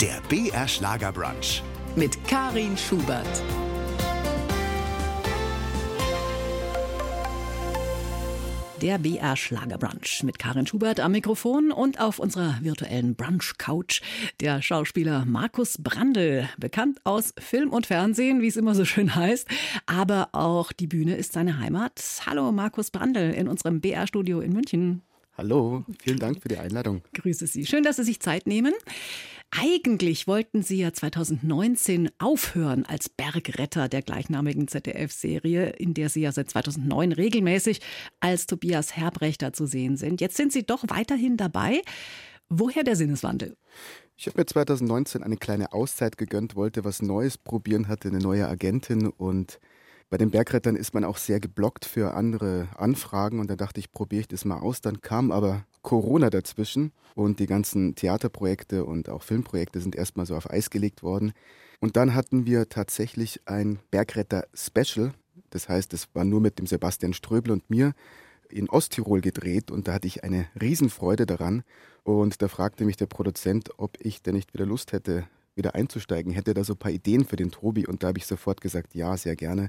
Der BR Schlagerbrunch. mit Karin Schubert. Der BR Schlagerbrunch mit Karin Schubert am Mikrofon und auf unserer virtuellen Brunch-Couch der Schauspieler Markus Brandl, bekannt aus Film und Fernsehen, wie es immer so schön heißt, aber auch die Bühne ist seine Heimat. Hallo Markus Brandl in unserem BR-Studio in München. Hallo, vielen Dank für die Einladung. Grüße Sie. Schön, dass Sie sich Zeit nehmen. Eigentlich wollten Sie ja 2019 aufhören als Bergretter der gleichnamigen ZDF-Serie, in der Sie ja seit 2009 regelmäßig als Tobias Herbrechter zu sehen sind. Jetzt sind Sie doch weiterhin dabei. Woher der Sinneswandel? Ich habe mir 2019 eine kleine Auszeit gegönnt, wollte was Neues probieren, hatte eine neue Agentin und bei den Bergrettern ist man auch sehr geblockt für andere Anfragen und da dachte ich, probiere ich das mal aus. Dann kam aber Corona dazwischen und die ganzen Theaterprojekte und auch Filmprojekte sind erstmal so auf Eis gelegt worden. Und dann hatten wir tatsächlich ein Bergretter-Special. Das heißt, es war nur mit dem Sebastian Ströbel und mir in Osttirol gedreht und da hatte ich eine Riesenfreude daran. Und da fragte mich der Produzent, ob ich denn nicht wieder Lust hätte, wieder einzusteigen. Hätte da so ein paar Ideen für den Tobi und da habe ich sofort gesagt, ja, sehr gerne.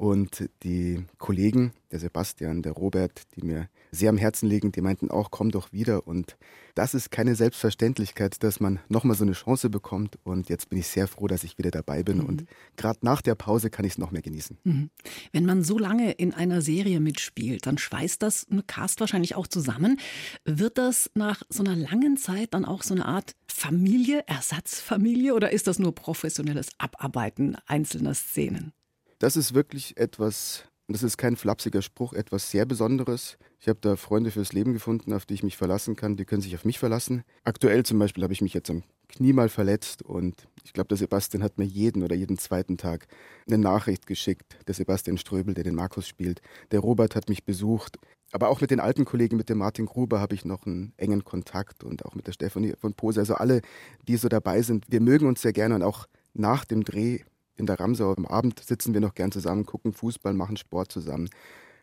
Und die Kollegen, der Sebastian, der Robert, die mir sehr am Herzen liegen, die meinten auch, komm doch wieder. Und das ist keine Selbstverständlichkeit, dass man nochmal so eine Chance bekommt. Und jetzt bin ich sehr froh, dass ich wieder dabei bin. Mhm. Und gerade nach der Pause kann ich es noch mehr genießen. Mhm. Wenn man so lange in einer Serie mitspielt, dann schweißt das eine Cast wahrscheinlich auch zusammen. Wird das nach so einer langen Zeit dann auch so eine Art Familie, Ersatzfamilie oder ist das nur professionelles Abarbeiten einzelner Szenen? Das ist wirklich etwas, das ist kein flapsiger Spruch, etwas sehr Besonderes. Ich habe da Freunde fürs Leben gefunden, auf die ich mich verlassen kann. Die können sich auf mich verlassen. Aktuell zum Beispiel habe ich mich jetzt am Knie mal verletzt und ich glaube, der Sebastian hat mir jeden oder jeden zweiten Tag eine Nachricht geschickt. Der Sebastian Ströbel, der den Markus spielt. Der Robert hat mich besucht. Aber auch mit den alten Kollegen, mit dem Martin Gruber habe ich noch einen engen Kontakt und auch mit der Stefanie von Pose. Also alle, die so dabei sind. Wir mögen uns sehr gerne und auch nach dem Dreh in der Ramsau. Am Abend sitzen wir noch gern zusammen, gucken Fußball, machen Sport zusammen.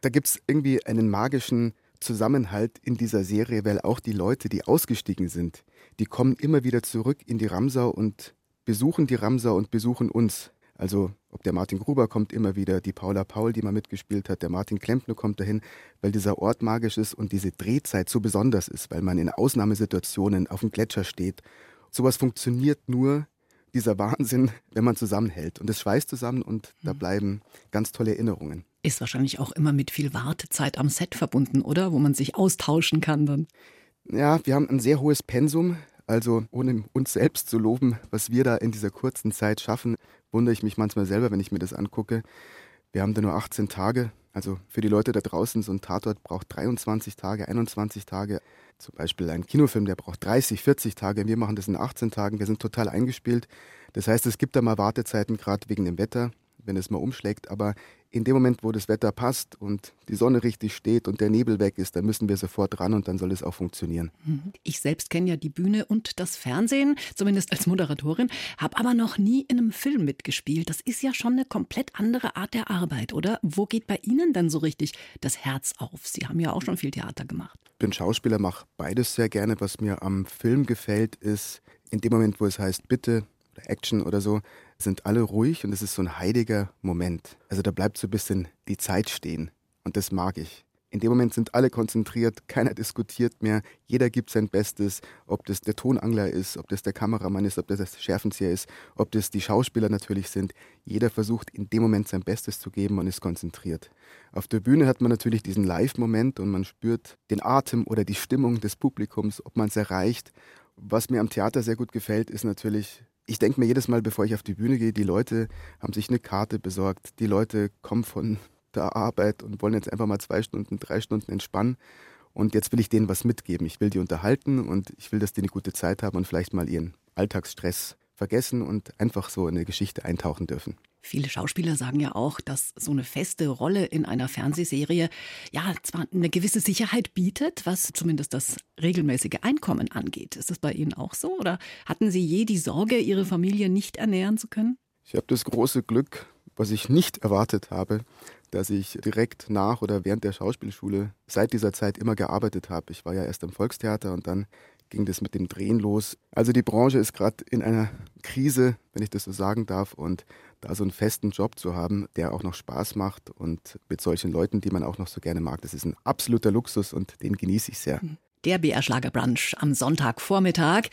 Da gibt es irgendwie einen magischen Zusammenhalt in dieser Serie, weil auch die Leute, die ausgestiegen sind, die kommen immer wieder zurück in die Ramsau und besuchen die Ramsau und besuchen uns. Also ob der Martin Gruber kommt immer wieder, die Paula Paul, die mal mitgespielt hat, der Martin Klempner kommt dahin, weil dieser Ort magisch ist und diese Drehzeit so besonders ist, weil man in Ausnahmesituationen auf dem Gletscher steht. Sowas funktioniert nur, dieser Wahnsinn, wenn man zusammenhält. Und es schweißt zusammen und da mhm. bleiben ganz tolle Erinnerungen. Ist wahrscheinlich auch immer mit viel Wartezeit am Set verbunden, oder? Wo man sich austauschen kann dann. Ja, wir haben ein sehr hohes Pensum. Also ohne uns selbst zu loben, was wir da in dieser kurzen Zeit schaffen, wundere ich mich manchmal selber, wenn ich mir das angucke. Wir haben da nur 18 Tage. Also für die Leute da draußen, so ein Tatort braucht 23 Tage, 21 Tage. Zum Beispiel ein Kinofilm, der braucht 30, 40 Tage. Wir machen das in 18 Tagen. Wir sind total eingespielt. Das heißt, es gibt da mal Wartezeiten, gerade wegen dem Wetter, wenn es mal umschlägt. Aber in dem Moment, wo das Wetter passt und die Sonne richtig steht und der Nebel weg ist, dann müssen wir sofort ran und dann soll es auch funktionieren. Mhm. Ich selbst kenne ja die Bühne und das Fernsehen, zumindest als Moderatorin, habe aber noch nie in einem Film mitgespielt. Das ist ja schon eine komplett andere Art der Arbeit, oder? Wo geht bei Ihnen denn so richtig das Herz auf? Sie haben ja auch schon viel Theater gemacht. Ich bin Schauspieler, mache beides sehr gerne. Was mir am Film gefällt, ist in dem Moment, wo es heißt, bitte oder Action oder so, sind alle ruhig und es ist so ein heiliger Moment. Also da bleibt so ein bisschen die Zeit stehen und das mag ich. In dem Moment sind alle konzentriert, keiner diskutiert mehr, jeder gibt sein Bestes, ob das der Tonangler ist, ob das der Kameramann ist, ob das der Schärfenzieher ist, ob das die Schauspieler natürlich sind. Jeder versucht in dem Moment sein Bestes zu geben und ist konzentriert. Auf der Bühne hat man natürlich diesen Live-Moment und man spürt den Atem oder die Stimmung des Publikums, ob man es erreicht. Was mir am Theater sehr gut gefällt, ist natürlich ich denke mir jedes Mal, bevor ich auf die Bühne gehe, die Leute haben sich eine Karte besorgt. Die Leute kommen von der Arbeit und wollen jetzt einfach mal zwei Stunden, drei Stunden entspannen. Und jetzt will ich denen was mitgeben. Ich will die unterhalten und ich will, dass die eine gute Zeit haben und vielleicht mal ihren Alltagsstress vergessen und einfach so in eine Geschichte eintauchen dürfen. Viele Schauspieler sagen ja auch, dass so eine feste Rolle in einer Fernsehserie ja zwar eine gewisse Sicherheit bietet, was zumindest das regelmäßige Einkommen angeht. Ist das bei Ihnen auch so? Oder hatten Sie je die Sorge, Ihre Familie nicht ernähren zu können? Ich habe das große Glück, was ich nicht erwartet habe, dass ich direkt nach oder während der Schauspielschule seit dieser Zeit immer gearbeitet habe. Ich war ja erst am Volkstheater und dann ging das mit dem Drehen los. Also die Branche ist gerade in einer Krise, wenn ich das so sagen darf. Und da so einen festen Job zu haben, der auch noch Spaß macht und mit solchen Leuten, die man auch noch so gerne mag, das ist ein absoluter Luxus und den genieße ich sehr. Der BR Schlagerbrunch am Sonntagvormittag.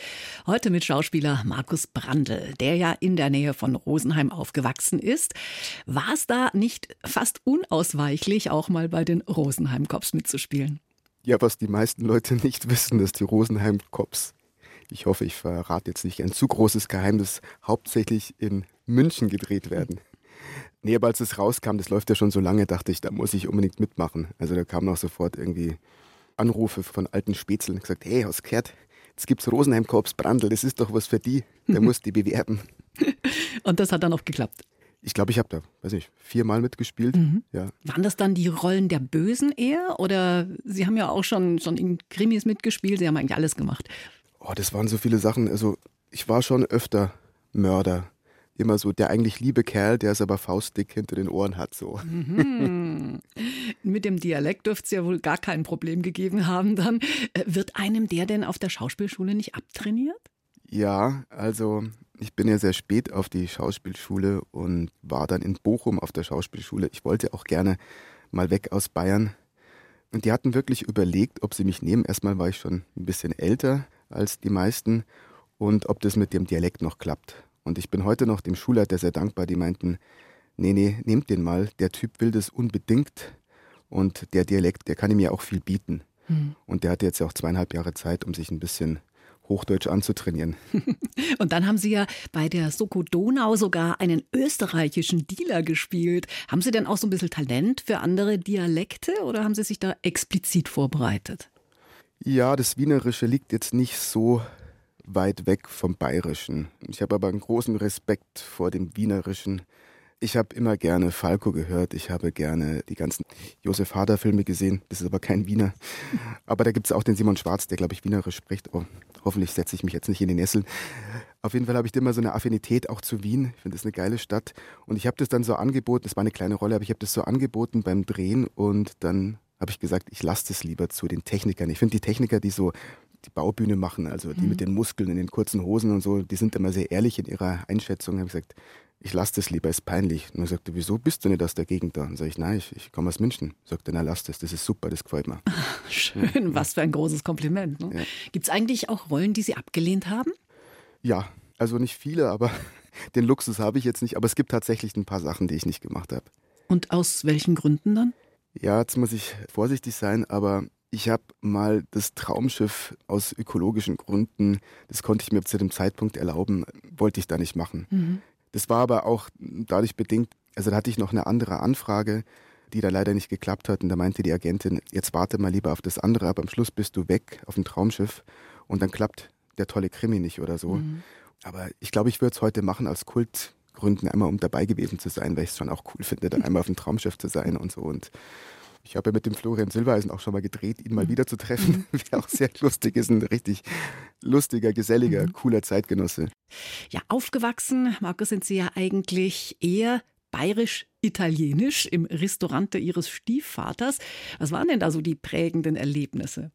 Heute mit Schauspieler Markus Brandl, der ja in der Nähe von Rosenheim aufgewachsen ist. War es da nicht fast unausweichlich, auch mal bei den Rosenheim Cops mitzuspielen? Ja, was die meisten Leute nicht wissen, dass die Rosenheim Cops, ich hoffe, ich verrate jetzt nicht ein zu großes Geheimnis, hauptsächlich in München gedreht werden. Nee, aber als es rauskam, das läuft ja schon so lange, dachte ich, da muss ich unbedingt mitmachen. Also da kamen auch sofort irgendwie Anrufe von alten Spätzeln gesagt, hey, hast gehört, jetzt gibt's Rosenheim Korps Brandl, das ist doch was für die, der muss die bewerben. und das hat dann auch geklappt. Ich glaube, ich habe da, weiß nicht, viermal mitgespielt. Mhm. Ja. Waren das dann die Rollen der Bösen eher? Oder Sie haben ja auch schon, schon in Krimis mitgespielt, Sie haben eigentlich alles gemacht. Oh, das waren so viele Sachen. Also ich war schon öfter Mörder. Immer so der eigentlich liebe Kerl, der es aber faustdick hinter den Ohren hat. So. Mhm. Mit dem Dialekt dürfte es ja wohl gar kein Problem gegeben haben dann. Äh, wird einem der denn auf der Schauspielschule nicht abtrainiert? Ja, also ich bin ja sehr spät auf die Schauspielschule und war dann in Bochum auf der Schauspielschule. Ich wollte auch gerne mal weg aus Bayern. Und die hatten wirklich überlegt, ob sie mich nehmen. Erstmal war ich schon ein bisschen älter als die meisten und ob das mit dem Dialekt noch klappt. Und ich bin heute noch dem Schulleiter sehr dankbar. Die meinten, nee, nee, nehmt den mal. Der Typ will das unbedingt. Und der Dialekt, der kann ihm ja auch viel bieten. Mhm. Und der hatte jetzt ja auch zweieinhalb Jahre Zeit, um sich ein bisschen Hochdeutsch anzutrainieren. Und dann haben Sie ja bei der Soko Donau sogar einen österreichischen Dealer gespielt. Haben Sie denn auch so ein bisschen Talent für andere Dialekte oder haben Sie sich da explizit vorbereitet? Ja, das Wienerische liegt jetzt nicht so weit weg vom Bayerischen. Ich habe aber einen großen Respekt vor dem Wienerischen. Ich habe immer gerne Falco gehört. Ich habe gerne die ganzen Josef Hader-Filme gesehen. Das ist aber kein Wiener. Aber da gibt es auch den Simon Schwarz, der, glaube ich, Wienerisch spricht. Oh, hoffentlich setze ich mich jetzt nicht in die Nessel. Auf jeden Fall habe ich immer so eine Affinität auch zu Wien. Ich finde das eine geile Stadt. Und ich habe das dann so angeboten. Das war eine kleine Rolle, aber ich habe das so angeboten beim Drehen. Und dann habe ich gesagt, ich lasse das lieber zu den Technikern. Ich finde die Techniker, die so die Baubühne machen, also die mhm. mit den Muskeln in den kurzen Hosen und so, die sind immer sehr ehrlich in ihrer Einschätzung. Ich habe gesagt, ich lasse das lieber, ist peinlich. Und er sagte, wieso bist du nicht aus der Gegend da? Und sage ich, nein, ich, ich komme aus München. Sagte, na lass das, das ist super, das gefällt mir. Schön, was für ein großes Kompliment. Ne? Ja. Gibt es eigentlich auch Rollen, die Sie abgelehnt haben? Ja, also nicht viele, aber den Luxus habe ich jetzt nicht. Aber es gibt tatsächlich ein paar Sachen, die ich nicht gemacht habe. Und aus welchen Gründen dann? Ja, jetzt muss ich vorsichtig sein, aber ich habe mal das Traumschiff aus ökologischen Gründen, das konnte ich mir zu dem Zeitpunkt erlauben, wollte ich da nicht machen. Mhm. Das war aber auch dadurch bedingt, also da hatte ich noch eine andere Anfrage, die da leider nicht geklappt hat. Und da meinte die Agentin, jetzt warte mal lieber auf das andere, aber am Schluss bist du weg auf dem Traumschiff und dann klappt der tolle Krimi nicht oder so. Mhm. Aber ich glaube, ich würde es heute machen als Kultgründen, einmal um dabei gewesen zu sein, weil ich es schon auch cool finde, da einmal auf dem Traumschiff zu sein und so. Und ich habe ja mit dem Florian Silbereisen auch schon mal gedreht, ihn mal mhm. wieder zu treffen. Wäre auch sehr lustig, ist ein richtig lustiger, geselliger, mhm. cooler Zeitgenosse. Ja, aufgewachsen, Markus, sind Sie ja eigentlich eher bayerisch-italienisch im Restaurante Ihres Stiefvaters. Was waren denn da so die prägenden Erlebnisse?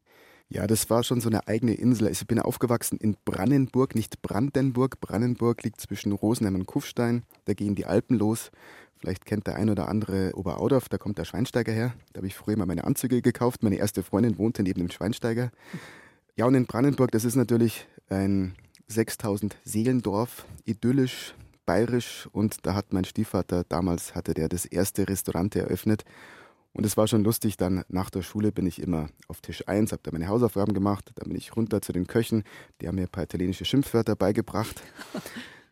Ja, das war schon so eine eigene Insel. Also ich bin aufgewachsen in Brandenburg, nicht Brandenburg. Brandenburg liegt zwischen Rosenheim und Kufstein. Da gehen die Alpen los. Vielleicht kennt der ein oder andere Oberaudorf, da kommt der Schweinsteiger her. Da habe ich früher mal meine Anzüge gekauft. Meine erste Freundin wohnte neben dem Schweinsteiger. Ja, und in Brandenburg, das ist natürlich ein 6000 Seelendorf, idyllisch, bayerisch. Und da hat mein Stiefvater, damals hatte der das erste Restaurant eröffnet. Und es war schon lustig, dann nach der Schule bin ich immer auf Tisch 1, habe da meine Hausaufgaben gemacht, dann bin ich runter zu den Köchen, die haben mir ein paar italienische Schimpfwörter beigebracht.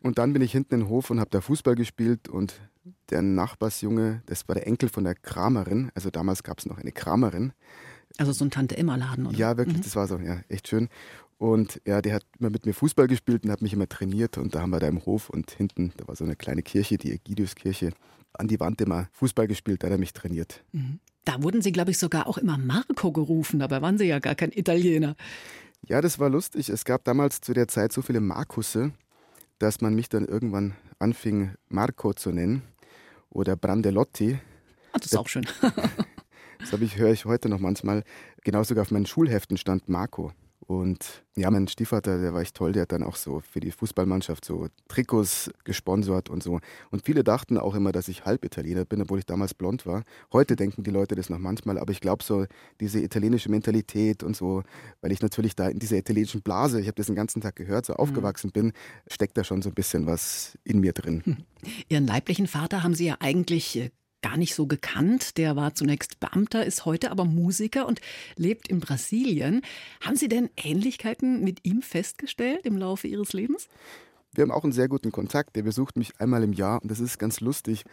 Und dann bin ich hinten in den Hof und habe da Fußball gespielt und der Nachbarsjunge, das war der Enkel von der Kramerin, also damals gab es noch eine Kramerin. Also so ein Tante-Emma-Laden, oder? Ja, wirklich, mhm. das war so, ja, echt schön. Und ja, der hat immer mit mir Fußball gespielt und hat mich immer trainiert und da haben wir da im Hof und hinten, da war so eine kleine Kirche, die Egidiuskirche, an die Wand immer Fußball gespielt, da hat er mich trainiert. Mhm. Da wurden Sie, glaube ich, sogar auch immer Marco gerufen, dabei waren Sie ja gar kein Italiener. Ja, das war lustig. Es gab damals zu der Zeit so viele Markusse, dass man mich dann irgendwann anfing, Marco zu nennen oder Brandelotti. Ah, das ist auch schön. das ich, höre ich heute noch manchmal. Genau sogar auf meinen Schulheften stand Marco Und ja, mein Stiefvater, der war echt toll, der hat dann auch so für die Fußballmannschaft so Trikots gesponsert und so. Und viele dachten auch immer, dass ich halb Italiener bin, obwohl ich damals blond war. Heute denken die Leute das noch manchmal, aber ich glaube so diese italienische Mentalität und so, weil ich natürlich da in dieser italienischen Blase, ich habe das den ganzen Tag gehört, so mhm. aufgewachsen bin, steckt da schon so ein bisschen was in mir drin. Hm. Ihren leiblichen Vater haben Sie ja eigentlich äh, gar nicht so gekannt. Der war zunächst Beamter, ist heute aber Musiker und lebt in Brasilien. Haben Sie denn Ähnlichkeiten mit ihm festgestellt im Laufe Ihres Lebens? Wir haben auch einen sehr guten Kontakt. Der besucht mich einmal im Jahr und das ist ganz lustig.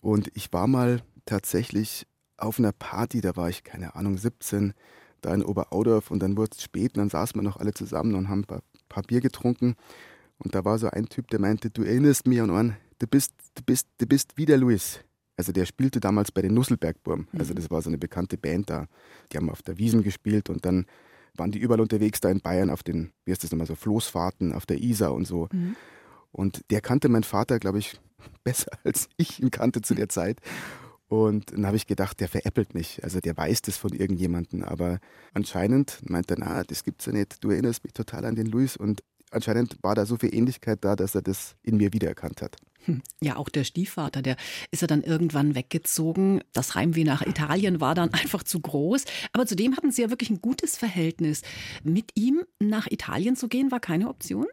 Und ich war mal tatsächlich auf einer Party, da war ich, keine Ahnung, 17, da in Oberaudorf und dann wurde es spät und dann saßen wir noch alle zusammen und haben ein paar, paar Bier getrunken. Und da war so ein Typ, der meinte, du erinnerst mich an einen, du bist, du bist, du bist wie der Luis. Also der spielte damals bei den Nusselbergburm. Also mhm. das war so eine bekannte Band da. Die haben auf der Wiesen gespielt und dann waren die überall unterwegs da in Bayern auf den, wie heißt das nochmal, so Floßfahrten auf der Isar und so. Mhm. Und der kannte meinen Vater, glaube ich, besser als ich ihn kannte zu der Zeit. Und dann habe ich gedacht, der veräppelt mich. Also der weiß das von irgendjemandem. Aber anscheinend meint er, na, das gibt's ja nicht. Du erinnerst mich total an den Luis. Und anscheinend war da so viel Ähnlichkeit da, dass er das in mir wiedererkannt hat. Hm. Ja, auch der Stiefvater, der ist ja dann irgendwann weggezogen. Das Heimweh nach Italien war dann einfach zu groß. Aber zudem hatten Sie ja wirklich ein gutes Verhältnis. Mit ihm nach Italien zu gehen, war keine Option?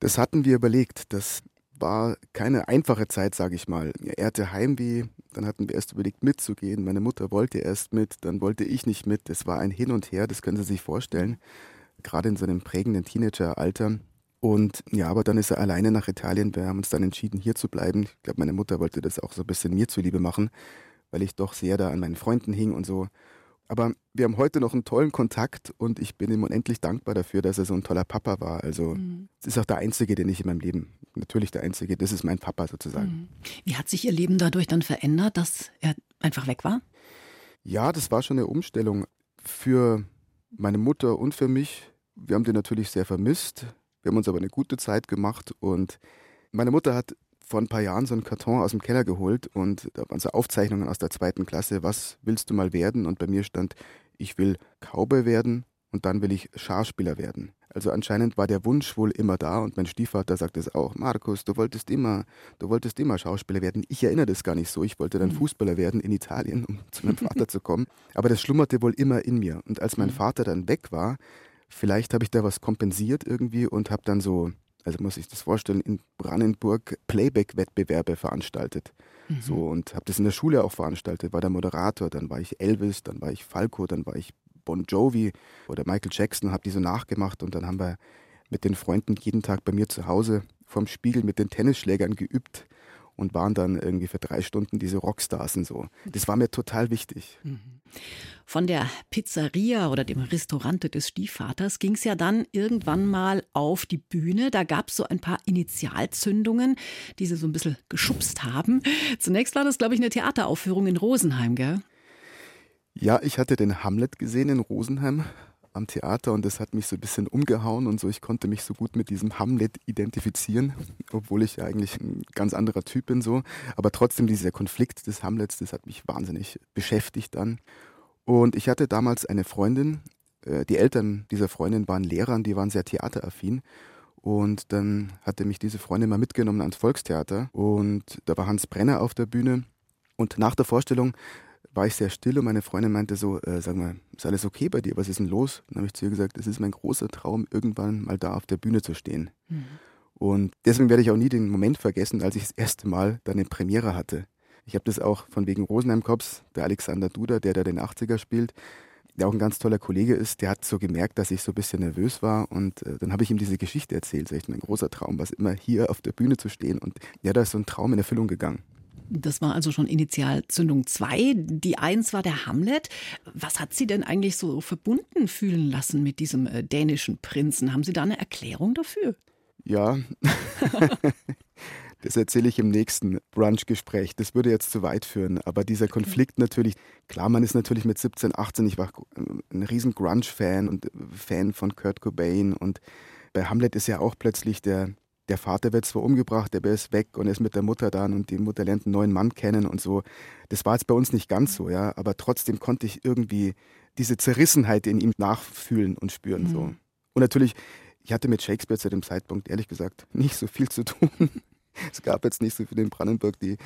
Das hatten wir überlegt. Das war keine einfache Zeit, sage ich mal. Er hatte Heimweh, dann hatten wir erst überlegt mitzugehen. Meine Mutter wollte erst mit, dann wollte ich nicht mit. Das war ein Hin und Her, das können Sie sich vorstellen gerade in seinem prägenden Teenageralter. Und ja, aber dann ist er alleine nach Italien. Wir haben uns dann entschieden, hier zu bleiben. Ich glaube, meine Mutter wollte das auch so ein bisschen mir zuliebe machen, weil ich doch sehr da an meinen Freunden hing und so. Aber wir haben heute noch einen tollen Kontakt und ich bin ihm unendlich dankbar dafür, dass er so ein toller Papa war. Also mhm. es ist auch der einzige, den ich in meinem Leben, natürlich der einzige, das ist mein Papa sozusagen. Mhm. Wie hat sich Ihr Leben dadurch dann verändert, dass er einfach weg war? Ja, das war schon eine Umstellung für meine Mutter und für mich. Wir haben den natürlich sehr vermisst. Wir haben uns aber eine gute Zeit gemacht und meine Mutter hat vor ein paar Jahren so einen Karton aus dem Keller geholt und da waren so Aufzeichnungen aus der zweiten Klasse. Was willst du mal werden? Und bei mir stand, ich will Cowboy werden und dann will ich Schauspieler werden. Also anscheinend war der Wunsch wohl immer da und mein Stiefvater sagt es auch. Markus, du wolltest immer, du wolltest immer Schauspieler werden. Ich erinnere das gar nicht so. Ich wollte dann mhm. Fußballer werden in Italien, um zu meinem Vater zu kommen. Aber das schlummerte wohl immer in mir. Und als mein mhm. Vater dann weg war, vielleicht habe ich da was kompensiert irgendwie und habe dann so, also muss ich das vorstellen, in Brandenburg Playback-Wettbewerbe veranstaltet. Mhm. So und habe das in der Schule auch veranstaltet, war der Moderator, dann war ich Elvis, dann war ich Falco, dann war ich Bon Jovi oder Michael Jackson, habe die so nachgemacht und dann haben wir mit den Freunden jeden Tag bei mir zu Hause vorm Spiegel mit den Tennisschlägern geübt und waren dann irgendwie für drei Stunden diese Rockstars und so. Das war mir total wichtig. Mhm. Von der Pizzeria oder dem Restaurante des Stiefvaters ging es ja dann irgendwann mal auf die Bühne. Da gab es so ein paar Initialzündungen, die sie so ein bisschen geschubst haben. Zunächst war das, glaube ich, eine Theateraufführung in Rosenheim, gell? Ja, ich hatte den Hamlet gesehen in Rosenheim am Theater und das hat mich so ein bisschen umgehauen und so. Ich konnte mich so gut mit diesem Hamlet identifizieren, obwohl ich ja eigentlich ein ganz anderer Typ bin so. Aber trotzdem dieser Konflikt des Hamlets, das hat mich wahnsinnig beschäftigt dann. Und ich hatte damals eine Freundin, äh, die Eltern dieser Freundin waren Lehrer und die waren sehr theateraffin. Und dann hatte mich diese Freundin mal mitgenommen ans Volkstheater und da war Hans Brenner auf der Bühne. Und nach der Vorstellung war ich sehr still und meine Freundin meinte so, äh, sag mal, ist alles okay bei dir? Was ist denn los? Dann habe ich zu ihr gesagt, es ist mein großer Traum, irgendwann mal da auf der Bühne zu stehen. Mhm. Und deswegen werde ich auch nie den Moment vergessen, als ich das erste Mal da eine Premiere hatte. Ich habe das auch von wegen Rosenheim Cops, der Alexander Duda, der da den 80er spielt, der auch ein ganz toller Kollege ist, der hat so gemerkt, dass ich so ein bisschen nervös war und äh, dann habe ich ihm diese Geschichte erzählt. Ist echt mein großer Traum, was immer hier auf der Bühne zu stehen und ja, da ist so ein Traum in Erfüllung gegangen. Das war also schon Initialzündung 2. Die 1 war der Hamlet. Was hat Sie denn eigentlich so verbunden fühlen lassen mit diesem äh, dänischen Prinzen? Haben Sie da eine Erklärung dafür? Ja, das erzähle ich im nächsten Brunch-Gespräch. Das würde jetzt zu weit führen. Aber dieser Konflikt natürlich, klar, man ist natürlich mit 17, 18, ich war ein riesen Grunge-Fan und Fan von Kurt Cobain. Und bei Hamlet ist ja auch plötzlich der, der Vater wird zwar umgebracht, der ist weg und er ist mit der Mutter da und die Mutter lernt einen neuen Mann kennen und so. Das war jetzt bei uns nicht ganz so, ja, aber trotzdem konnte ich irgendwie diese Zerrissenheit in ihm nachfühlen und spüren mhm. so. Und natürlich, ich hatte mit Shakespeare zu dem Zeitpunkt ehrlich gesagt nicht so viel zu tun. Es gab jetzt nicht so viele in Brandenburg, die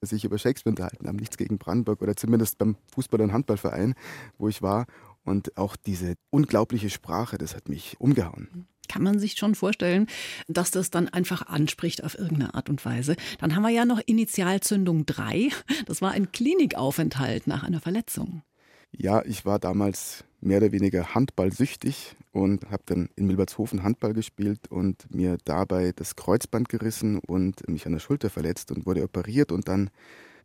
sich über Shakespeare unterhalten haben. Nichts gegen Brandenburg oder zumindest beim Fußball- und Handballverein, wo ich war. Und auch diese unglaubliche Sprache, das hat mich umgehauen. Kann man sich schon vorstellen, dass das dann einfach anspricht auf irgendeine Art und Weise. Dann haben wir ja noch Initialzündung 3. Das war ein Klinikaufenthalt nach einer Verletzung. Ja, ich war damals mehr oder weniger handballsüchtig und habe dann in Milbertshofen Handball gespielt und mir dabei das Kreuzband gerissen und mich an der Schulter verletzt und wurde operiert und dann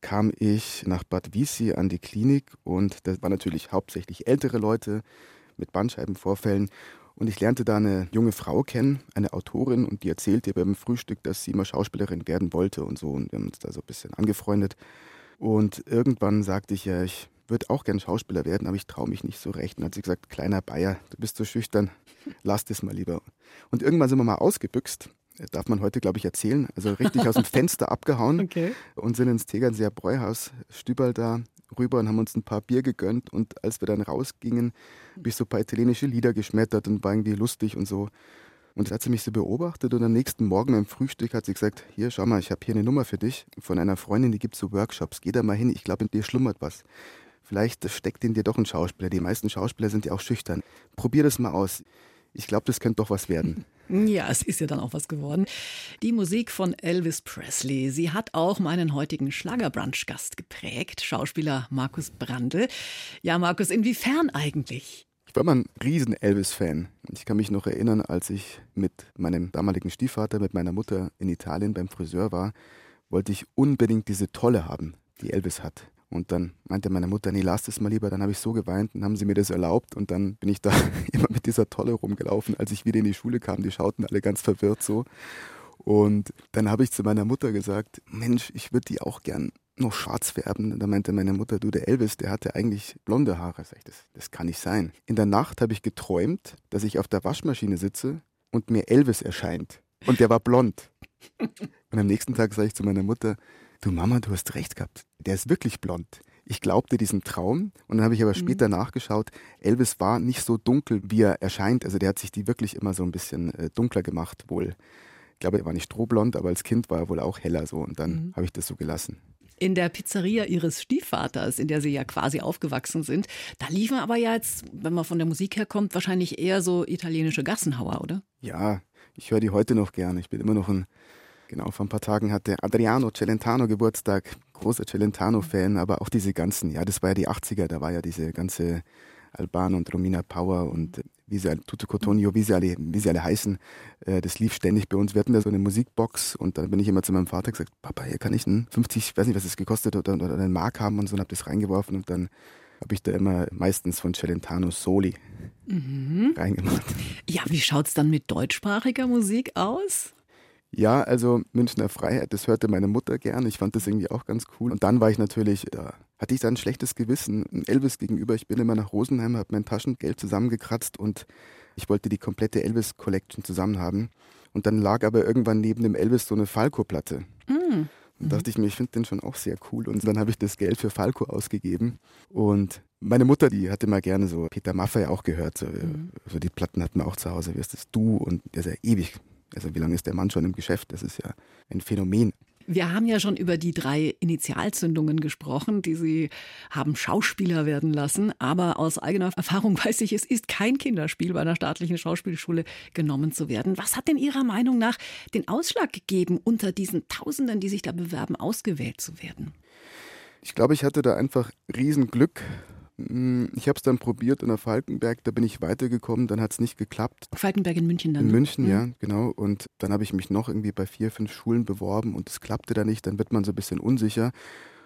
kam ich nach Bad Wiessee an die Klinik und das waren natürlich hauptsächlich ältere Leute mit Bandscheibenvorfällen und ich lernte da eine junge Frau kennen, eine Autorin und die erzählte beim Frühstück, dass sie mal Schauspielerin werden wollte und so und wir haben uns da so ein bisschen angefreundet und irgendwann sagte ich ja, ich würde auch gern Schauspieler werden, aber ich traue mich nicht so recht. Und hat sie gesagt, kleiner Bayer, du bist so schüchtern, lass das mal lieber. Und irgendwann sind wir mal ausgebüxt, darf man heute, glaube ich, erzählen, also richtig aus dem Fenster abgehauen okay. und sind ins Tegernseer Bräuhaus, Stüberl da rüber und haben uns ein paar Bier gegönnt. Und als wir dann rausgingen, habe ich so ein paar italienische Lieder geschmettert und war irgendwie lustig und so. Und hat sie mich so beobachtet und am nächsten Morgen beim Frühstück hat sie gesagt, hier, schau mal, ich habe hier eine Nummer für dich von einer Freundin, die gibt so Workshops. Geh da mal hin, ich glaube, in dir schlummert was. Vielleicht steckt in dir doch ein Schauspieler. Die meisten Schauspieler sind ja auch schüchtern. Probier das mal aus. Ich glaube, das könnte doch was werden. Ja, es ist ja dann auch was geworden. Die Musik von Elvis Presley. Sie hat auch meinen heutigen Schlagerbrunch-Gast geprägt, Schauspieler Markus Brandl. Ja, Markus, inwiefern eigentlich? Ich war mal ein riesen Elvis-Fan. Ich kann mich noch erinnern, als ich mit meinem damaligen Stiefvater, mit meiner Mutter in Italien beim Friseur war, wollte ich unbedingt diese Tolle haben, die Elvis hat. Und dann meinte meine Mutter, nee, lass das mal lieber. Dann habe ich so geweint und haben sie mir das erlaubt. Und dann bin ich da immer mit dieser Tolle rumgelaufen. Als ich wieder in die Schule kam, die schauten alle ganz verwirrt so. Und dann habe ich zu meiner Mutter gesagt, Mensch, ich würde die auch gern noch schwarz färben. Und da meinte meine Mutter, du, der Elvis, der hatte eigentlich blonde Haare. Sag ich, das, das kann nicht sein. In der Nacht habe ich geträumt, dass ich auf der Waschmaschine sitze und mir Elvis erscheint. Und der war blond. Und am nächsten Tag sage ich zu meiner Mutter, du Mama, du hast recht gehabt, der ist wirklich blond. Ich glaubte diesen Traum und dann habe ich aber mhm. später nachgeschaut, Elvis war nicht so dunkel, wie er erscheint. Also der hat sich die wirklich immer so ein bisschen äh, dunkler gemacht wohl. Ich glaube, er war nicht strohblond, aber als Kind war er wohl auch heller so und dann mhm. habe ich das so gelassen. In der Pizzeria ihres Stiefvaters, in der sie ja quasi aufgewachsen sind, da liefen aber ja jetzt, wenn man von der Musik herkommt, wahrscheinlich eher so italienische Gassenhauer, oder? Ja, ich höre die heute noch gerne. Ich bin immer noch ein Genau, vor ein paar Tagen hatte Adriano Celentano Geburtstag, großer Celentano-Fan, aber auch diese ganzen, ja, das war ja die 80er, da war ja diese ganze Albano und Romina Power und wie sie Tutu Cotonio, wie sie alle, wie sie alle heißen, äh, das lief ständig bei uns. Wir hatten da so eine Musikbox und dann bin ich immer zu meinem Vater gesagt, Papa, hier kann ich einen 50, ich weiß nicht, was es gekostet hat, oder, oder einen Mark haben und so und habe das reingeworfen und dann habe ich da immer meistens von Celentano Soli mhm. reingemacht. Ja, wie schaut es dann mit deutschsprachiger Musik aus? Ja, also Münchner Freiheit, das hörte meine Mutter gern. Ich fand das irgendwie auch ganz cool. Und dann war ich natürlich, da hatte ich dann ein schlechtes Gewissen Elvis gegenüber. Ich bin immer nach Rosenheim, habe mein Taschengeld zusammengekratzt und ich wollte die komplette Elvis Collection zusammen haben. Und dann lag aber irgendwann neben dem Elvis so eine Falco-Platte. Mm. Und dachte ich mir, ich finde den schon auch sehr cool. Und dann habe ich das Geld für Falco ausgegeben. Und meine Mutter, die hatte mal gerne so Peter Maffay auch gehört. So, mhm. so die Platten hatten wir auch zu Hause. Wie ist das? Du? Und der ist ja ewig also wie lange ist der Mann schon im Geschäft? Das ist ja ein Phänomen. Wir haben ja schon über die drei Initialzündungen gesprochen, die Sie haben Schauspieler werden lassen. Aber aus eigener Erfahrung weiß ich, es ist kein Kinderspiel, bei einer staatlichen Schauspielschule genommen zu werden. Was hat denn Ihrer Meinung nach den Ausschlag gegeben, unter diesen Tausenden, die sich da bewerben, ausgewählt zu werden? Ich glaube, ich hatte da einfach Riesenglück ich habe es dann probiert in der Falkenberg, da bin ich weitergekommen, dann hat es nicht geklappt. Falkenberg in München dann? In München, mhm. ja, genau. Und dann habe ich mich noch irgendwie bei vier, fünf Schulen beworben und es klappte da nicht, dann wird man so ein bisschen unsicher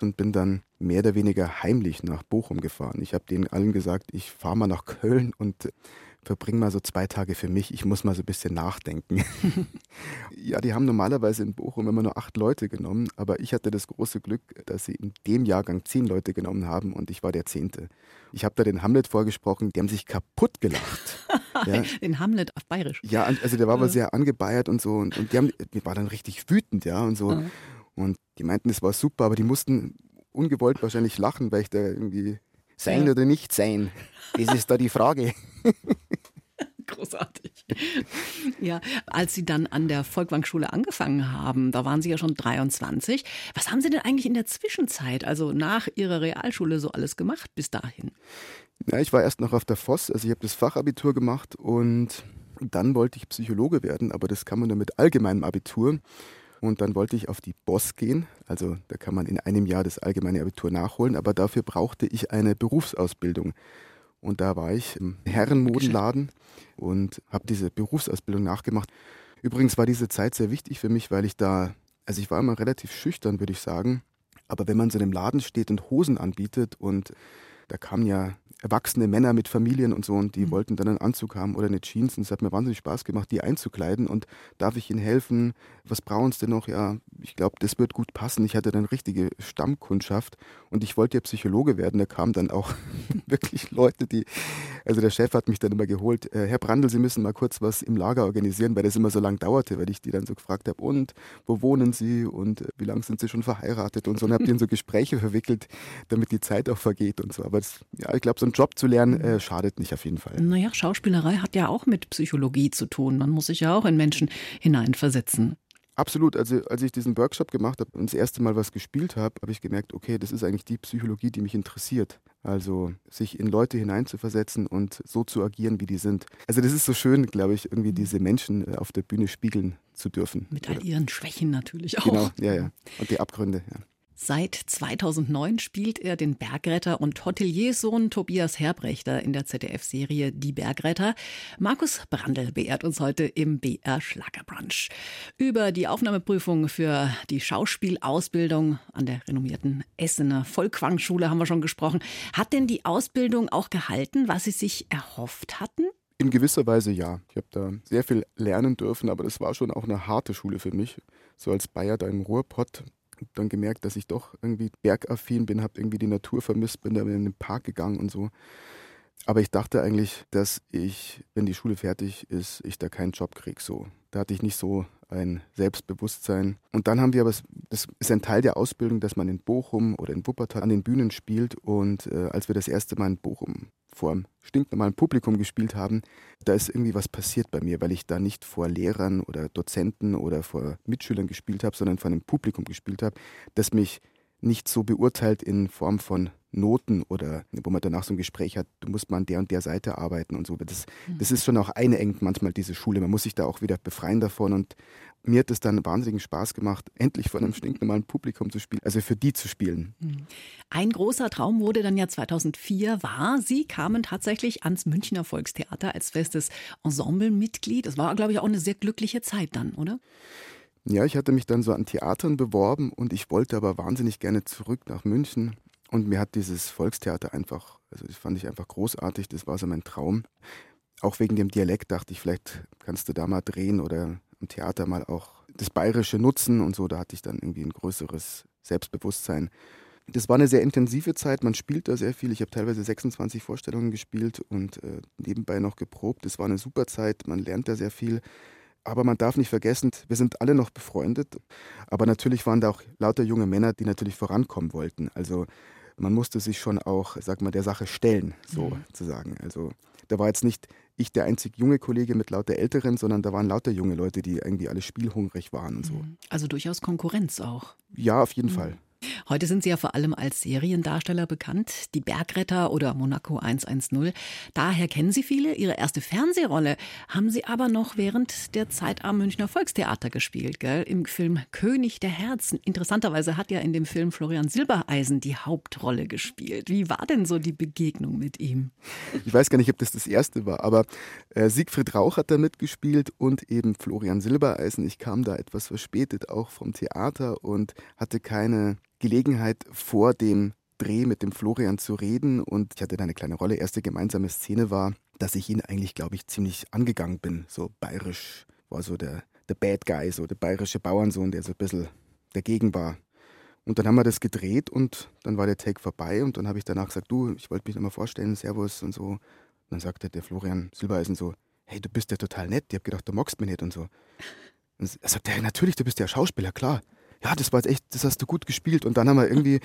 und bin dann mehr oder weniger heimlich nach Bochum gefahren. Ich habe denen allen gesagt, ich fahre mal nach Köln und verbringe mal so zwei Tage für mich, ich muss mal so ein bisschen nachdenken. ja, die haben normalerweise in Bochum immer nur acht Leute genommen, aber ich hatte das große Glück, dass sie in dem Jahrgang zehn Leute genommen haben und ich war der Zehnte. Ich habe da den Hamlet vorgesprochen, die haben sich kaputt gelacht. ja. Den Hamlet auf Bayerisch. Ja, also der war aber sehr angebeiert und so und, und die haben, die war dann richtig wütend, ja, und so. Und die meinten, es war super, aber die mussten ungewollt wahrscheinlich lachen, weil ich da irgendwie sein ja. oder nicht sein? Das ist da die Frage. Großartig. Ja, als Sie dann an der Volkwang-Schule angefangen haben, da waren Sie ja schon 23. Was haben Sie denn eigentlich in der Zwischenzeit, also nach Ihrer Realschule, so alles gemacht bis dahin? Ja, ich war erst noch auf der Voss, also ich habe das Fachabitur gemacht und dann wollte ich Psychologe werden, aber das kann man nur mit allgemeinem Abitur. Und dann wollte ich auf die BOS gehen. Also da kann man in einem Jahr das allgemeine Abitur nachholen, aber dafür brauchte ich eine Berufsausbildung. Und da war ich im Herrenmodenladen und habe diese Berufsausbildung nachgemacht. Übrigens war diese Zeit sehr wichtig für mich, weil ich da, also ich war immer relativ schüchtern, würde ich sagen. Aber wenn man so in einem Laden steht und Hosen anbietet und da kamen ja erwachsene Männer mit Familien und so und die mhm. wollten dann einen Anzug haben oder eine Jeans und es hat mir wahnsinnig Spaß gemacht, die einzukleiden und darf ich ihnen helfen? Was brauchen sie denn noch? Ja, ich glaube, das wird gut passen. Ich hatte dann richtige Stammkundschaft und ich wollte ja Psychologe werden. Da kamen dann auch wirklich Leute, die, also der Chef hat mich dann immer geholt, äh, Herr Brandl, Sie müssen mal kurz was im Lager organisieren, weil das immer so lang dauerte, weil ich die dann so gefragt habe, und wo wohnen Sie und äh, wie lange sind Sie schon verheiratet und so und habe denen so Gespräche verwickelt, damit die Zeit auch vergeht und so. Aber das, ja, ich glaube, so einen Job zu lernen, äh, schadet nicht auf jeden Fall. Naja, Schauspielerei hat ja auch mit Psychologie zu tun. Man muss sich ja auch in Menschen hineinversetzen. Absolut. Also als ich diesen Workshop gemacht habe und das erste Mal was gespielt habe, habe ich gemerkt, okay, das ist eigentlich die Psychologie, die mich interessiert. Also sich in Leute hineinzuversetzen und so zu agieren, wie die sind. Also das ist so schön, glaube ich, irgendwie diese Menschen äh, auf der Bühne spiegeln zu dürfen. Mit all ihren Schwächen natürlich auch. Genau, ja, ja. Und die Abgründe, ja. Seit 2009 spielt er den Bergretter und Hoteliersohn Tobias Herbrechter in der ZDF-Serie Die Bergretter. Markus Brandl beehrt uns heute im BR Schlagerbrunch. Über die Aufnahmeprüfung für die Schauspielausbildung an der renommierten Essener Volkwang-Schule haben wir schon gesprochen. Hat denn die Ausbildung auch gehalten, was Sie sich erhofft hatten? In gewisser Weise ja. Ich habe da sehr viel lernen dürfen, aber das war schon auch eine harte Schule für mich. So als Bayer da im Ruhrpott dann gemerkt, dass ich doch irgendwie bergaffin bin, habe irgendwie die Natur vermisst, bin da in den Park gegangen und so. Aber ich dachte eigentlich, dass ich, wenn die Schule fertig ist, ich da keinen Job kriege. So. Da hatte ich nicht so ein Selbstbewusstsein. Und dann haben wir aber, das ist ein Teil der Ausbildung, dass man in Bochum oder in Wuppertal an den Bühnen spielt. Und äh, als wir das erste Mal in Bochum vor einem stinknormalen Publikum gespielt haben, da ist irgendwie was passiert bei mir, weil ich da nicht vor Lehrern oder Dozenten oder vor Mitschülern gespielt habe, sondern vor einem Publikum gespielt habe, das mich nicht so beurteilt in Form von Noten oder wo man danach so ein Gespräch hat, du musst mal an der und der Seite arbeiten und so. Das, mhm. das ist schon auch einengend manchmal diese Schule. Man muss sich da auch wieder befreien davon und mir hat es dann wahnsinnigen Spaß gemacht, endlich vor einem stinknormalen Publikum zu spielen, also für die zu spielen. Mhm. Ein großer Traum wurde dann ja 2004 wahr. Sie kamen tatsächlich ans Münchner Volkstheater als festes Ensemblemitglied. Das war, glaube ich, auch eine sehr glückliche Zeit dann, oder? Ja, ich hatte mich dann so an Theatern beworben und ich wollte aber wahnsinnig gerne zurück nach München. Und mir hat dieses Volkstheater einfach, also das fand ich einfach großartig, das war so mein Traum. Auch wegen dem Dialekt dachte ich, vielleicht kannst du da mal drehen oder im Theater mal auch das Bayerische nutzen und so. Da hatte ich dann irgendwie ein größeres Selbstbewusstsein. Das war eine sehr intensive Zeit. Man spielt da sehr viel. Ich habe teilweise 26 Vorstellungen gespielt und äh, nebenbei noch geprobt. Das war eine super Zeit. Man lernt da sehr viel. Aber man darf nicht vergessen, wir sind alle noch befreundet. Aber natürlich waren da auch lauter junge Männer, die natürlich vorankommen wollten. Also man musste sich schon auch, sag mal, der Sache stellen, sozusagen. Mhm. Also da war jetzt nicht ich der einzig junge Kollege mit lauter Älteren, sondern da waren lauter junge Leute, die irgendwie alle spielhungrig waren und so. Mhm. Also durchaus Konkurrenz auch. Ja, auf jeden mhm. Fall. Heute sind Sie ja vor allem als Seriendarsteller bekannt, die Bergretter oder Monaco 110. Daher kennen Sie viele. Ihre erste Fernsehrolle haben Sie aber noch während der Zeit am Münchner Volkstheater gespielt, gell? im Film König der Herzen. Interessanterweise hat ja in dem Film Florian Silbereisen die Hauptrolle gespielt. Wie war denn so die Begegnung mit ihm? Ich weiß gar nicht, ob das das erste war, aber äh, Siegfried Rauch hat da mitgespielt und eben Florian Silbereisen. Ich kam da etwas verspätet auch vom Theater und hatte keine Gelegenheit vor dem Dreh mit dem Florian zu reden und ich hatte da eine kleine Rolle. Erste gemeinsame Szene war, dass ich ihn eigentlich, glaube ich, ziemlich angegangen bin. So bayerisch war so der, der Bad Guy, so der bayerische Bauernsohn, der so ein bisschen dagegen war. Und dann haben wir das gedreht und dann war der Take vorbei und dann habe ich danach gesagt, du, ich wollte mich nochmal vorstellen, Servus und so. Und dann sagte der Florian Silbereisen so, hey, du bist ja total nett. Ich habe gedacht, du magst mich nicht und so. Und er sagte, hey, natürlich, du bist ja Schauspieler, klar ja, das war jetzt echt, das hast du gut gespielt. Und dann haben wir irgendwie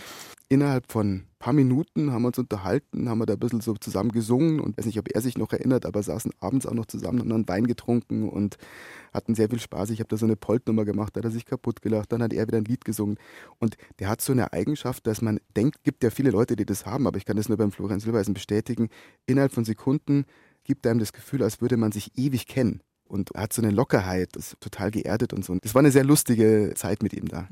innerhalb von ein paar Minuten haben wir uns unterhalten, haben wir da ein bisschen so zusammen gesungen und weiß nicht, ob er sich noch erinnert, aber saßen abends auch noch zusammen, haben dann Wein getrunken und hatten sehr viel Spaß. Ich habe da so eine Poltnummer gemacht, da hat er sich kaputt gelacht, dann hat er wieder ein Lied gesungen. Und der hat so eine Eigenschaft, dass man denkt, gibt ja viele Leute, die das haben, aber ich kann das nur beim Florian Silbereisen bestätigen, innerhalb von Sekunden gibt einem das Gefühl, als würde man sich ewig kennen und hat so eine Lockerheit, ist total geerdet und so. Das war eine sehr lustige Zeit mit ihm da.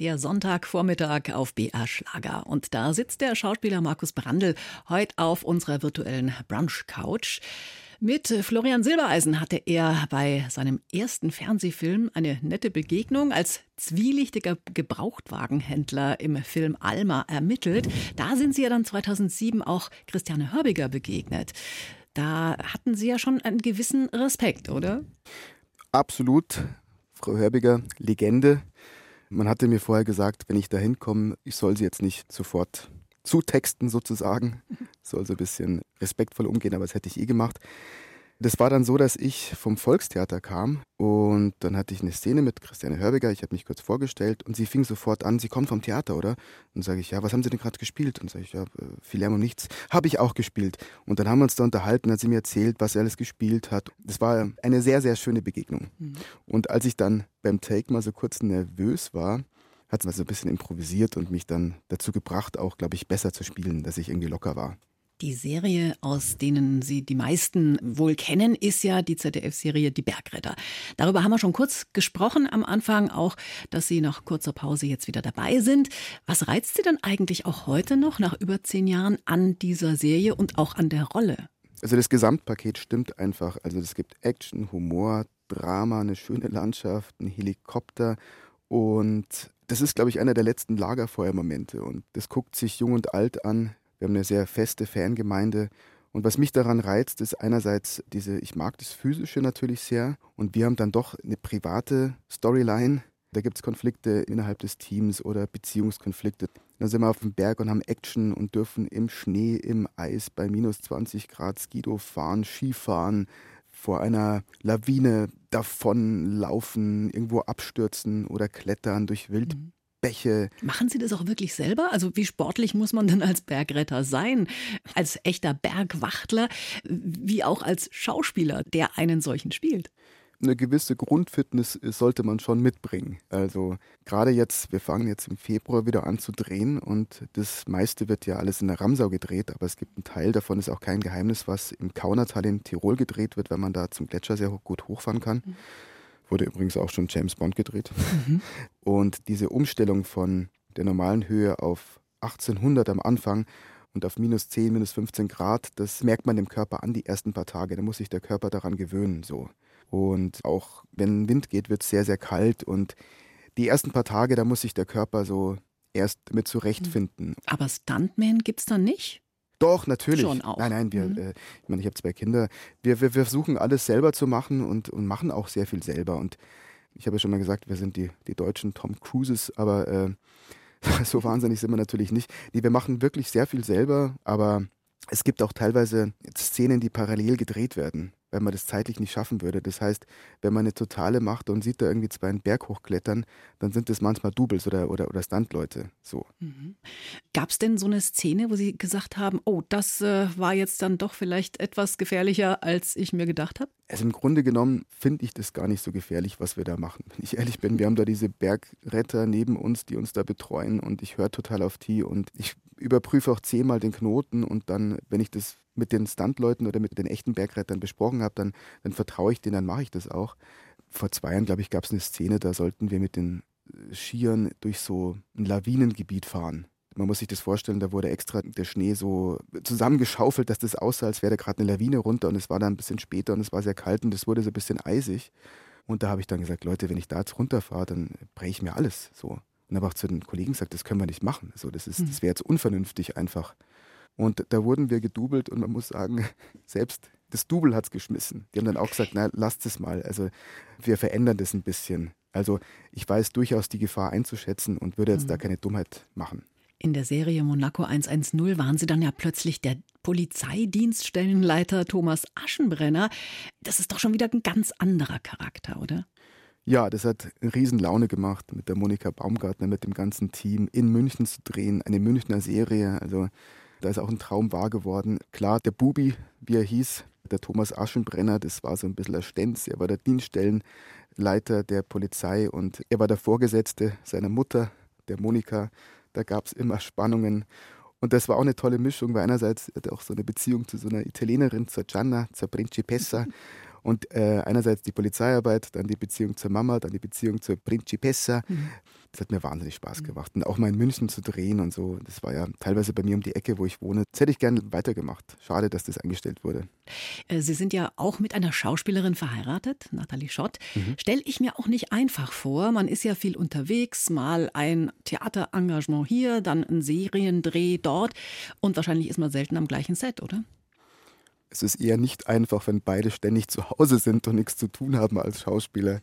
Der Sonntagvormittag auf BR Schlager. Und da sitzt der Schauspieler Markus Brandl heute auf unserer virtuellen Brunch-Couch. Mit Florian Silbereisen hatte er bei seinem ersten Fernsehfilm eine nette Begegnung als zwielichtiger Gebrauchtwagenhändler im Film Alma ermittelt. Da sind Sie ja dann 2007 auch Christiane Hörbiger begegnet. Da hatten Sie ja schon einen gewissen Respekt, oder? Absolut. Frau Hörbiger, Legende. Man hatte mir vorher gesagt, wenn ich da hinkomme, ich soll sie jetzt nicht sofort zutexten sozusagen. Soll so ein bisschen respektvoll umgehen, aber das hätte ich eh gemacht. Das war dann so, dass ich vom Volkstheater kam und dann hatte ich eine Szene mit Christiane Hörbiger. Ich habe mich kurz vorgestellt und sie fing sofort an, sie kommt vom Theater, oder? Und sage ich, ja, was haben Sie denn gerade gespielt? Und sage ich, ja, äh, viel Lärm und nichts. Habe ich auch gespielt. Und dann haben wir uns da unterhalten, hat sie mir erzählt, was sie alles gespielt hat. Das war eine sehr, sehr schöne Begegnung. Mhm. Und als ich dann beim Take mal so kurz nervös war, hat sie mal so ein bisschen improvisiert und mich dann dazu gebracht, auch, glaube ich, besser zu spielen, dass ich irgendwie locker war. Die Serie, aus denen Sie die meisten wohl kennen, ist ja die ZDF-Serie Die Bergretter. Darüber haben wir schon kurz gesprochen am Anfang, auch, dass Sie nach kurzer Pause jetzt wieder dabei sind. Was reizt Sie denn eigentlich auch heute noch, nach über zehn Jahren, an dieser Serie und auch an der Rolle? Also das Gesamtpaket stimmt einfach. Also es gibt Action, Humor, Drama, eine schöne Landschaft, ein Helikopter und das ist, glaube ich, einer der letzten Lagerfeuermomente und das guckt sich jung und alt an wir haben eine sehr feste Fangemeinde. Und was mich daran reizt, ist einerseits diese, ich mag das Physische natürlich sehr. Und wir haben dann doch eine private Storyline. Da gibt es Konflikte innerhalb des Teams oder Beziehungskonflikte. Dann sind wir auf dem Berg und haben Action und dürfen im Schnee, im Eis bei minus 20 Grad Skido fahren, Skifahren, vor einer Lawine davonlaufen, irgendwo abstürzen oder klettern durch Wild. Mhm. Bäche. Machen Sie das auch wirklich selber? Also wie sportlich muss man denn als Bergretter sein? Als echter Bergwachtler, wie auch als Schauspieler, der einen solchen spielt? eine gewisse Grundfitness sollte man schon mitbringen. Also gerade jetzt, wir fangen jetzt im Februar wieder an zu drehen und das meiste wird ja alles in der Ramsau gedreht, aber es gibt einen Teil davon, ist auch kein Geheimnis, was im Kaunertal in Tirol gedreht wird, wenn man da zum Gletscher sehr gut hochfahren kann. Mhm. Wurde übrigens auch schon James Bond gedreht. Mhm. Und diese Umstellung von der normalen Höhe auf 1800 am Anfang und auf minus 10, minus 15 Grad, das merkt man dem Körper an die ersten paar Tage. Da muss sich der Körper daran gewöhnen. So. Und auch wenn Wind geht, wird es sehr, sehr kalt. Und die ersten paar Tage, da muss sich der Körper so erst mit zurechtfinden. Aber Stuntman gibt es dann nicht? Doch, natürlich. Schon auch. Nein, nein, wir, mhm. äh, ich meine, ich habe zwei Kinder. Wir, wir, wir versuchen alles selber zu machen und, und machen auch sehr viel selber. Und ich habe ja schon mal gesagt, wir sind die, die deutschen Tom Cruises, aber äh, so wahnsinnig sind wir natürlich nicht. Nee, wir machen wirklich sehr viel selber, aber es gibt auch teilweise Szenen, die parallel gedreht werden weil man das zeitlich nicht schaffen würde. Das heißt, wenn man eine totale macht und sieht da irgendwie zwei einen Berg hochklettern, dann sind das manchmal Doubles oder, oder, oder Stuntleute. So. Mhm. Gab es denn so eine Szene, wo Sie gesagt haben, oh, das äh, war jetzt dann doch vielleicht etwas gefährlicher, als ich mir gedacht habe? Also im Grunde genommen finde ich das gar nicht so gefährlich, was wir da machen. Wenn ich ehrlich bin, wir haben da diese Bergretter neben uns, die uns da betreuen und ich höre total auf die und ich überprüfe auch zehnmal den Knoten und dann, wenn ich das mit den Stuntleuten oder mit den echten Bergrettern besprochen habe, dann, dann vertraue ich denen, dann mache ich das auch. Vor zwei Jahren, glaube ich, gab es eine Szene, da sollten wir mit den Skiern durch so ein Lawinengebiet fahren. Man muss sich das vorstellen, da wurde extra der Schnee so zusammengeschaufelt, dass das aussah, als wäre da gerade eine Lawine runter und es war dann ein bisschen später und es war sehr kalt und es wurde so ein bisschen eisig. Und da habe ich dann gesagt, Leute, wenn ich da jetzt runterfahre, dann breche ich mir alles so. Und habe auch zu den Kollegen gesagt, das können wir nicht machen. Also das ist, hm. das wäre jetzt unvernünftig einfach. Und da wurden wir gedoubelt und man muss sagen, selbst das Double hat es geschmissen. Die haben dann auch gesagt, na, lasst es mal. Also wir verändern das ein bisschen. Also ich weiß durchaus die Gefahr einzuschätzen und würde jetzt mhm. da keine Dummheit machen. In der Serie Monaco 110 waren Sie dann ja plötzlich der Polizeidienststellenleiter Thomas Aschenbrenner. Das ist doch schon wieder ein ganz anderer Charakter, oder? Ja, das hat riesen Laune gemacht, mit der Monika Baumgartner, mit dem ganzen Team in München zu drehen, eine Münchner Serie. Also da ist auch ein Traum wahr geworden. Klar, der Bubi, wie er hieß, der Thomas Aschenbrenner, das war so ein bisschen ein Stenz. Er war der Dienststellenleiter der Polizei und er war der Vorgesetzte seiner Mutter, der Monika. Da gab es immer Spannungen. Und das war auch eine tolle Mischung, weil einerseits er auch so eine Beziehung zu so einer Italienerin, zur Gianna, zur Principessa. Und äh, einerseits die Polizeiarbeit, dann die Beziehung zur Mama, dann die Beziehung zur Principessa. Mhm. Das hat mir wahnsinnig Spaß mhm. gemacht. Und auch mal in München zu drehen und so. Das war ja teilweise bei mir um die Ecke, wo ich wohne. Das hätte ich gerne weitergemacht. Schade, dass das eingestellt wurde. Äh, Sie sind ja auch mit einer Schauspielerin verheiratet, Nathalie Schott. Mhm. Stelle ich mir auch nicht einfach vor. Man ist ja viel unterwegs, mal ein Theaterengagement hier, dann ein Seriendreh dort. Und wahrscheinlich ist man selten am gleichen Set, oder? Es ist eher nicht einfach, wenn beide ständig zu Hause sind und nichts zu tun haben als Schauspieler.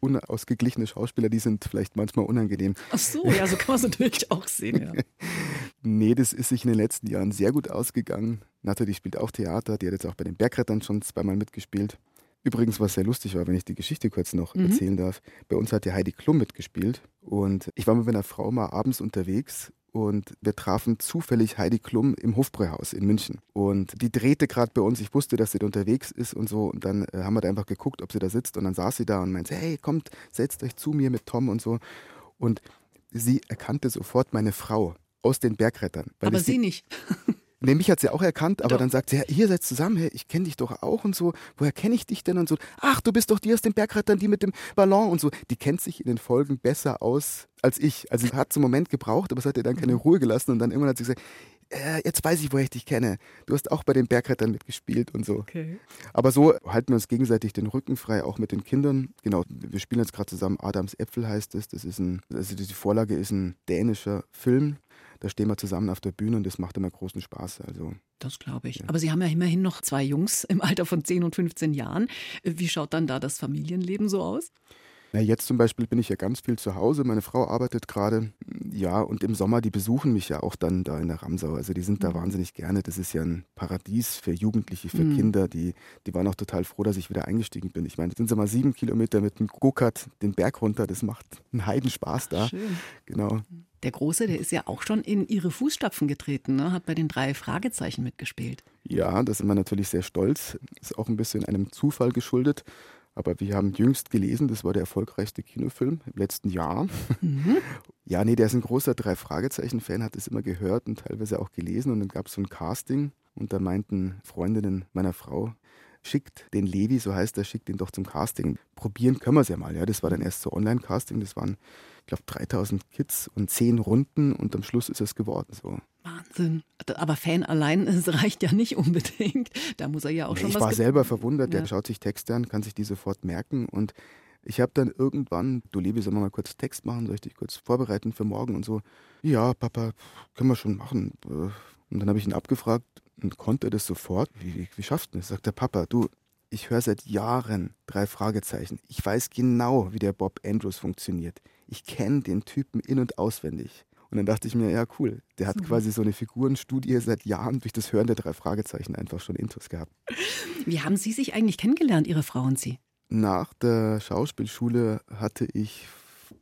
Unausgeglichene Schauspieler, die sind vielleicht manchmal unangenehm. Ach so, ja, so kann man es natürlich auch sehen. Ja. nee, das ist sich in den letzten Jahren sehr gut ausgegangen. Nathalie spielt auch Theater, die hat jetzt auch bei den Bergrettern schon zweimal mitgespielt. Übrigens, was sehr lustig war, wenn ich die Geschichte kurz noch mhm. erzählen darf. Bei uns hat ja Heidi Klum mitgespielt und ich war mit meiner Frau mal abends unterwegs und wir trafen zufällig Heidi Klum im Hofbräuhaus in München. Und die drehte gerade bei uns. Ich wusste, dass sie da unterwegs ist und so. Und dann äh, haben wir da einfach geguckt, ob sie da sitzt. Und dann saß sie da und meinte, hey, kommt, setzt euch zu mir mit Tom und so. Und sie erkannte sofort meine Frau aus den Bergrettern. Aber sie, sie nicht. Nee, mich hat sie auch erkannt, aber doch. dann sagt sie, ja, ihr seid zusammen, hey, ich kenne dich doch auch und so. Woher kenne ich dich denn und so? Ach, du bist doch die aus den Bergrettern, die mit dem Ballon und so. Die kennt sich in den Folgen besser aus als ich. Also sie hat zum Moment gebraucht, aber es hat ihr dann keine mhm. Ruhe gelassen und dann irgendwann hat sie gesagt, äh, jetzt weiß ich, woher ich dich kenne. Du hast auch bei den Bergrettern mitgespielt und so. Okay. Aber so halten wir uns gegenseitig den Rücken frei, auch mit den Kindern. Genau, wir spielen jetzt gerade zusammen Adams Äpfel heißt es. Das ist ein, also die Vorlage ist ein dänischer Film da stehen wir zusammen auf der Bühne und das macht immer großen Spaß. Also, das glaube ich. Ja. Aber Sie haben ja immerhin noch zwei Jungs im Alter von 10 und 15 Jahren. Wie schaut dann da das Familienleben so aus? Na, jetzt zum Beispiel bin ich ja ganz viel zu Hause. Meine Frau arbeitet gerade. Ja, und im Sommer, die besuchen mich ja auch dann da in der Ramsau. Also die sind da mhm. wahnsinnig gerne. Das ist ja ein Paradies für Jugendliche, für mhm. Kinder. Die, die waren auch total froh, dass ich wieder eingestiegen bin. Ich meine, sind sie mal sieben Kilometer mit dem Go-Kart den Berg runter. Das macht einen Heidenspaß da. Schön. Genau. Der Große, der ist ja auch schon in Ihre Fußstapfen getreten, ne? hat bei den drei Fragezeichen mitgespielt. Ja, da sind wir natürlich sehr stolz. Ist auch ein bisschen einem Zufall geschuldet. Aber wir haben jüngst gelesen, das war der erfolgreichste Kinofilm im letzten Jahr. Mhm. Ja, nee, der ist ein großer Drei-Fragezeichen-Fan, hat das immer gehört und teilweise auch gelesen. Und dann gab es so ein Casting und da meinten Freundinnen meiner Frau, schickt den Levi, so heißt er, schickt ihn doch zum Casting. Probieren können wir es ja mal. Ja, das war dann erst so Online-Casting, das waren, glaube, 3000 Kids und 10 Runden und am Schluss ist es geworden. So. Wahnsinn. Aber Fan allein, es reicht ja nicht unbedingt. Da muss er ja auch nee, schon ich was. Ich war selber verwundert, der schaut sich Texte an, kann sich die sofort merken und ich habe dann irgendwann, du Levi, sollen wir mal kurz Text machen? Soll ich dich kurz vorbereiten für morgen und so? Ja, Papa, können wir schon machen. Und dann habe ich ihn abgefragt und konnte das sofort. Wie, wie, wie schafft das? Sagt der Papa, du, ich höre seit Jahren drei Fragezeichen. Ich weiß genau, wie der Bob Andrews funktioniert. Ich kenne den Typen in- und auswendig. Und dann dachte ich mir, ja, cool. Der hat Super. quasi so eine Figurenstudie seit Jahren durch das Hören der drei Fragezeichen einfach schon Intus gehabt. Wie haben Sie sich eigentlich kennengelernt, Ihre Frau und Sie? Nach der Schauspielschule hatte ich,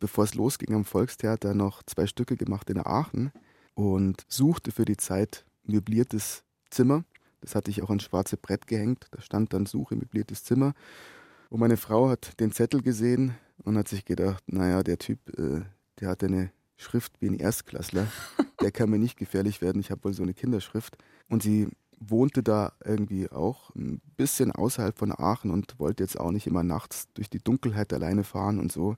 bevor es losging am Volkstheater, noch zwei Stücke gemacht in Aachen und suchte für die Zeit möbliertes Zimmer. Das hatte ich auch ans schwarze Brett gehängt. Da stand dann Suche möbliertes Zimmer. Und meine Frau hat den Zettel gesehen und hat sich gedacht, naja, der Typ, äh, der hat eine Schrift wie ein Erstklässler. Der kann mir nicht gefährlich werden. Ich habe wohl so eine Kinderschrift. Und sie wohnte da irgendwie auch ein bisschen außerhalb von Aachen und wollte jetzt auch nicht immer nachts durch die Dunkelheit alleine fahren und so.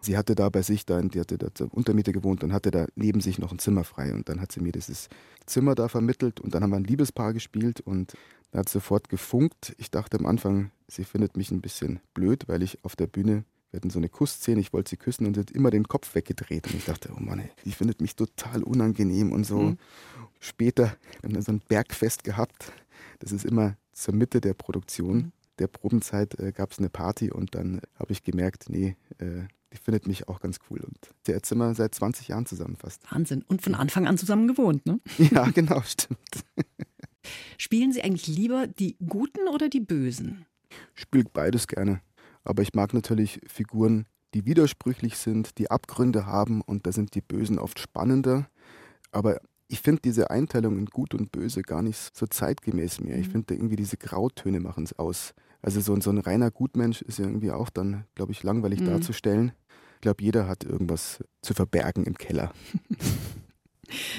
Sie hatte da bei sich, da, die hatte da zur Untermiete gewohnt und hatte da neben sich noch ein Zimmer frei. Und dann hat sie mir dieses Zimmer da vermittelt und dann haben wir ein Liebespaar gespielt und da hat sofort gefunkt. Ich dachte am Anfang, sie findet mich ein bisschen blöd, weil ich auf der Bühne wir hatten so eine Kussszene, ich wollte sie küssen und sie hat immer den Kopf weggedreht. Und ich dachte, oh Mann, die findet mich total unangenehm und so. Mhm. Später haben wir so ein Bergfest gehabt. Das ist immer zur Mitte der Produktion, mhm. der Probenzeit, äh, gab es eine Party und dann habe ich gemerkt, nee, äh, die findet mich auch ganz cool. Und der jetzt sind wir seit 20 Jahren zusammen fast. Wahnsinn. Und von Anfang an zusammen gewohnt, ne? Ja, genau, stimmt. Spielen Sie eigentlich lieber die Guten oder die Bösen? Ich spiele beides gerne. Aber ich mag natürlich Figuren, die widersprüchlich sind, die Abgründe haben und da sind die Bösen oft spannender. Aber ich finde diese Einteilung in Gut und Böse gar nicht so zeitgemäß mehr. Ich mhm. finde irgendwie diese Grautöne machen es aus. Also so, so ein reiner Gutmensch ist ja irgendwie auch dann, glaube ich, langweilig mhm. darzustellen. Ich glaube, jeder hat irgendwas zu verbergen im Keller.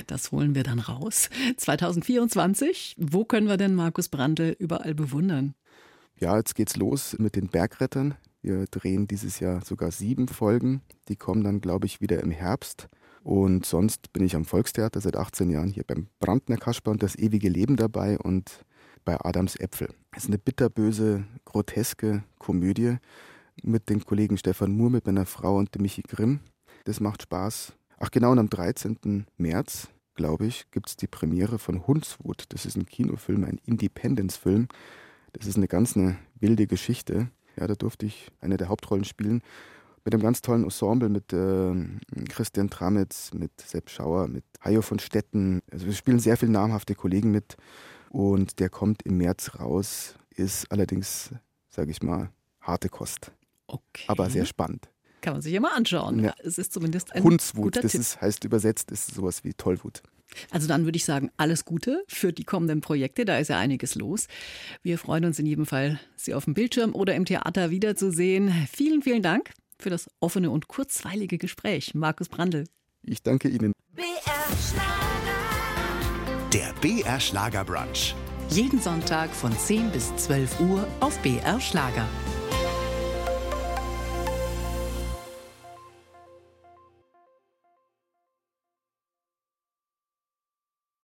Das holen wir dann raus. 2024, wo können wir denn Markus Brandl überall bewundern? Ja, jetzt geht's los mit den Bergrettern. Wir drehen dieses Jahr sogar sieben Folgen. Die kommen dann, glaube ich, wieder im Herbst. Und sonst bin ich am Volkstheater seit 18 Jahren hier beim Brandner Kasper und das ewige Leben dabei und bei Adams Äpfel. Es ist eine bitterböse, groteske Komödie mit den Kollegen Stefan Muhr, mit meiner Frau und dem Michi Grimm. Das macht Spaß. Ach genau, und am 13. März, glaube ich, gibt es die Premiere von Hundswut. Das ist ein Kinofilm, ein Independence-Film. Das ist eine ganz eine wilde Geschichte. Ja, da durfte ich eine der Hauptrollen spielen mit einem ganz tollen Ensemble mit äh, Christian Tramitz, mit Sepp Schauer, mit Hajo von Stetten. Also wir spielen sehr viele namhafte Kollegen mit und der kommt im März raus, ist allerdings, sage ich mal, harte Kost. Okay. Aber sehr spannend. Kann man sich ja mal anschauen. Ja. Es ist zumindest ein Hundswut, guter das Tipp. Ist, heißt übersetzt, ist sowas wie Tollwut. Also dann würde ich sagen, alles Gute für die kommenden Projekte. Da ist ja einiges los. Wir freuen uns in jedem Fall, Sie auf dem Bildschirm oder im Theater wiederzusehen. Vielen, vielen Dank für das offene und kurzweilige Gespräch. Markus Brandl. Ich danke Ihnen. BR Schlager. Der BR Schlager Brunch. Jeden Sonntag von 10 bis 12 Uhr auf BR Schlager.